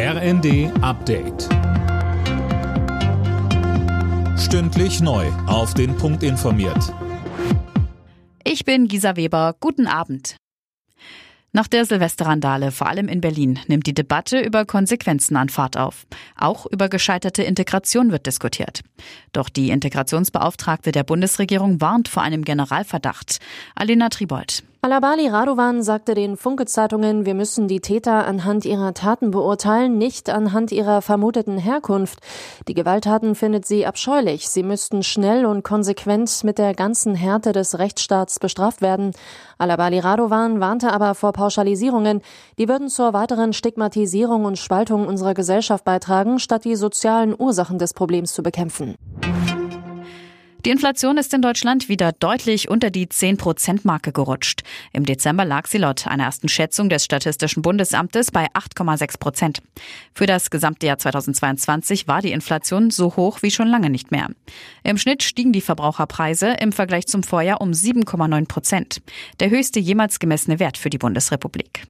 RND Update. Stündlich neu. Auf den Punkt informiert. Ich bin Gisa Weber. Guten Abend. Nach der Silvesterrandale, vor allem in Berlin, nimmt die Debatte über Konsequenzen an Fahrt auf. Auch über gescheiterte Integration wird diskutiert. Doch die Integrationsbeauftragte der Bundesregierung warnt vor einem Generalverdacht. Alina Tribold. Alabali Radovan sagte den Funke-Zeitungen, wir müssen die Täter anhand ihrer Taten beurteilen, nicht anhand ihrer vermuteten Herkunft. Die Gewalttaten findet sie abscheulich. Sie müssten schnell und konsequent mit der ganzen Härte des Rechtsstaats bestraft werden. Alabali Radovan warnte aber vor Pauschalisierungen. Die würden zur weiteren Stigmatisierung und Spaltung unserer Gesellschaft beitragen, statt die sozialen Ursachen des Problems zu bekämpfen. Die Inflation ist in Deutschland wieder deutlich unter die 10-Prozent-Marke gerutscht. Im Dezember lag sie laut einer ersten Schätzung des Statistischen Bundesamtes bei 8,6 Prozent. Für das gesamte Jahr 2022 war die Inflation so hoch wie schon lange nicht mehr. Im Schnitt stiegen die Verbraucherpreise im Vergleich zum Vorjahr um 7,9 Prozent. Der höchste jemals gemessene Wert für die Bundesrepublik.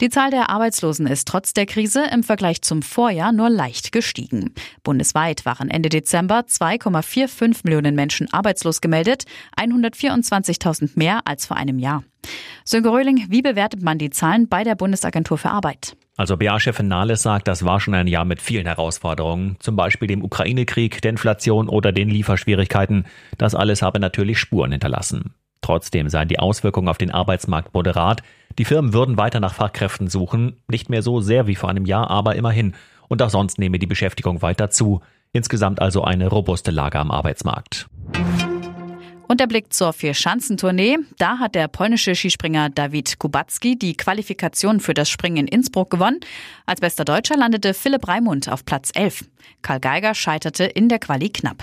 Die Zahl der Arbeitslosen ist trotz der Krise im Vergleich zum Vorjahr nur leicht gestiegen. Bundesweit waren Ende Dezember 2,45 Millionen Menschen arbeitslos gemeldet, 124.000 mehr als vor einem Jahr. Sönke Röhling, wie bewertet man die Zahlen bei der Bundesagentur für Arbeit? Also BA-Chefin Nahles sagt, das war schon ein Jahr mit vielen Herausforderungen, zum Beispiel dem Ukraine-Krieg, der Inflation oder den Lieferschwierigkeiten. Das alles habe natürlich Spuren hinterlassen. Trotzdem seien die Auswirkungen auf den Arbeitsmarkt moderat. Die Firmen würden weiter nach Fachkräften suchen, nicht mehr so sehr wie vor einem Jahr, aber immerhin. Und auch sonst nehme die Beschäftigung weiter zu. Insgesamt also eine robuste Lage am Arbeitsmarkt. Und der Blick zur Vier-Schanzentournee. Da hat der polnische Skispringer Dawid Kubacki die Qualifikation für das Springen in Innsbruck gewonnen. Als bester Deutscher landete Philipp Raimund auf Platz 11. Karl Geiger scheiterte in der Quali knapp.